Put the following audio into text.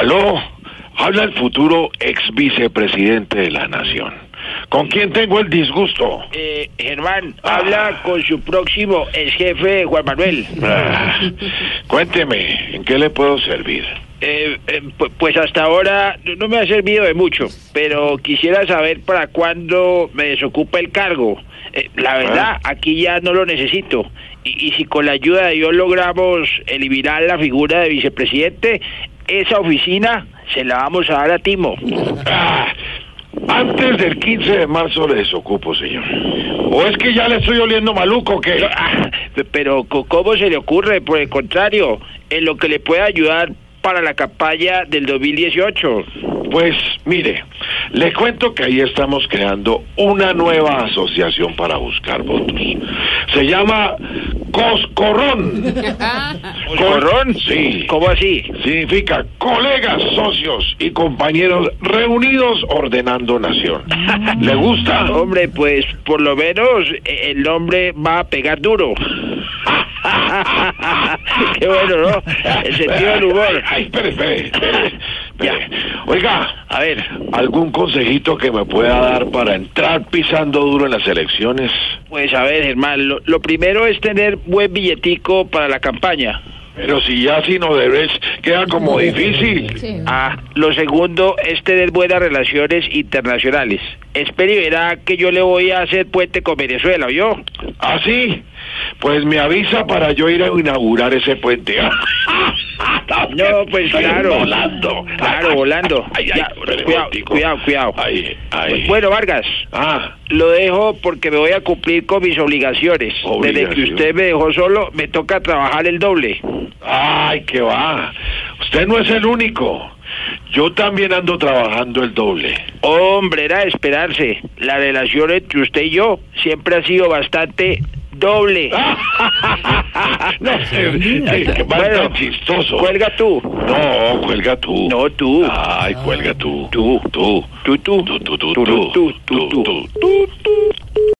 Aló, habla el futuro ex vicepresidente de la nación. ¿Con quién tengo el disgusto? Eh, Germán, habla con su próximo ex jefe, Juan Manuel. Ah, cuénteme, ¿en qué le puedo servir? Eh, eh, pu- pues hasta ahora no me ha servido de mucho, pero quisiera saber para cuándo me desocupa el cargo. Eh, la verdad, aquí ya no lo necesito. Y, y si con la ayuda de Dios logramos eliminar la figura de vicepresidente, esa oficina se la vamos a dar a Timo. Ah, antes del 15 de marzo le desocupo, señor. ¿O es que ya le estoy oliendo maluco que Ah, pero ¿cómo se le ocurre? Por el contrario, en lo que le pueda ayudar para la campaña del 2018. Pues mire, le cuento que ahí estamos creando una nueva asociación para buscar votos. Se llama Coscorrón. ¿Corrón? Sí. ¿Cómo así? Significa colegas, socios y compañeros reunidos ordenando nación. ¿Le gusta? Hombre, pues por lo menos eh, el nombre va a pegar duro. Qué bueno, ¿no? El sentido del humor. Ay, ay, espere, espere, espere, espere. Oiga, A ver, ¿algún consejito que me pueda dar para entrar pisando duro en las elecciones? Pues a ver, Germán, lo, lo primero es tener buen billetico para la campaña. Pero si ya si no debes, queda como difícil. Ah, lo segundo es tener buenas relaciones internacionales. Espere y verá que yo le voy a hacer puente con Venezuela, ¿oyó? ¿Ah, sí? Pues me avisa para yo ir a inaugurar ese puente. No, pues claro. Volando. Claro, volando. Ay, ay, Ya, cuidado, cuidado, cuidado. Ay. Bueno, Vargas, Ah, lo dejo porque me voy a cumplir con mis obligaciones. Desde que usted me dejó solo, me toca trabajar el doble. ay, qué va. Usted no es el único. Yo también ando trabajando el doble. Hombre, era de esperarse. La relación entre usted y yo siempre ha sido bastante doble. no, qué Bueno, tan chistoso. Cuelga tú. No, cuelga tú. No, tú. Ay, cuelga tú. Tú. Tú. Tú, tú. Tú, tú, tú, Tú, tú. tú, tú, tú. Tú, tú.